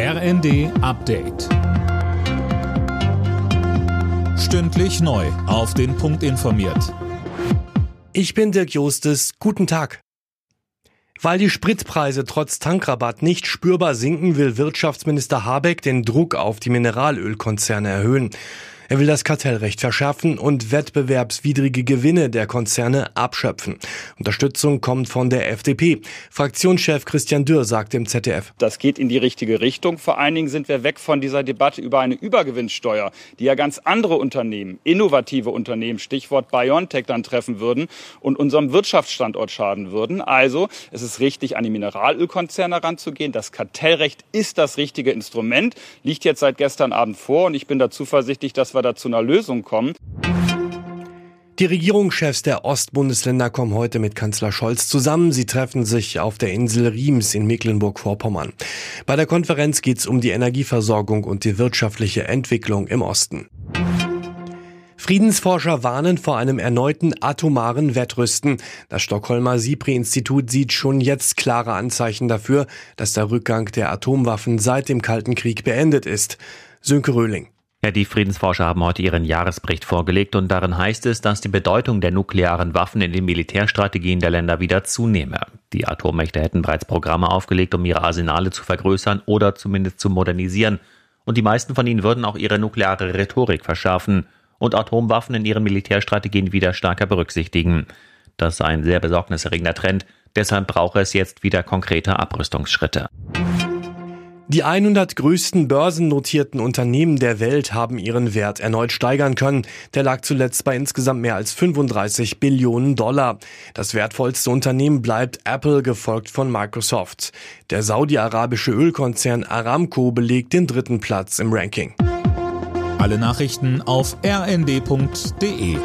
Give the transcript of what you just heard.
RND Update. Stündlich neu. Auf den Punkt informiert. Ich bin Dirk Jostes. Guten Tag. Weil die Spritpreise trotz Tankrabatt nicht spürbar sinken, will Wirtschaftsminister Habeck den Druck auf die Mineralölkonzerne erhöhen. Er will das Kartellrecht verschärfen und wettbewerbswidrige Gewinne der Konzerne abschöpfen. Unterstützung kommt von der FDP. Fraktionschef Christian Dürr sagt im ZDF. Das geht in die richtige Richtung. Vor allen Dingen sind wir weg von dieser Debatte über eine Übergewinnsteuer, die ja ganz andere Unternehmen, innovative Unternehmen, Stichwort BioNTech dann treffen würden und unserem Wirtschaftsstandort schaden würden. Also es ist richtig, an die Mineralölkonzerne heranzugehen. Das Kartellrecht ist das richtige Instrument, liegt jetzt seit gestern Abend vor und ich bin da zuversichtlich, dass wir wir da zu einer Lösung kommen. Die Regierungschefs der Ostbundesländer kommen heute mit Kanzler Scholz zusammen. Sie treffen sich auf der Insel Riems in Mecklenburg-Vorpommern. Bei der Konferenz geht es um die Energieversorgung und die wirtschaftliche Entwicklung im Osten. Friedensforscher warnen vor einem erneuten atomaren Wettrüsten. Das Stockholmer SIPRI-Institut sieht schon jetzt klare Anzeichen dafür, dass der Rückgang der Atomwaffen seit dem Kalten Krieg beendet ist. Sönke Röhling. Ja, die Friedensforscher haben heute ihren Jahresbericht vorgelegt und darin heißt es, dass die Bedeutung der nuklearen Waffen in den Militärstrategien der Länder wieder zunehme. Die Atommächte hätten bereits Programme aufgelegt, um ihre Arsenale zu vergrößern oder zumindest zu modernisieren. Und die meisten von ihnen würden auch ihre nukleare Rhetorik verschärfen und Atomwaffen in ihren Militärstrategien wieder stärker berücksichtigen. Das sei ein sehr besorgniserregender Trend, deshalb brauche es jetzt wieder konkrete Abrüstungsschritte. Die 100 größten börsennotierten Unternehmen der Welt haben ihren Wert erneut steigern können. Der lag zuletzt bei insgesamt mehr als 35 Billionen Dollar. Das wertvollste Unternehmen bleibt Apple, gefolgt von Microsoft. Der saudi-arabische Ölkonzern Aramco belegt den dritten Platz im Ranking. Alle Nachrichten auf rnd.de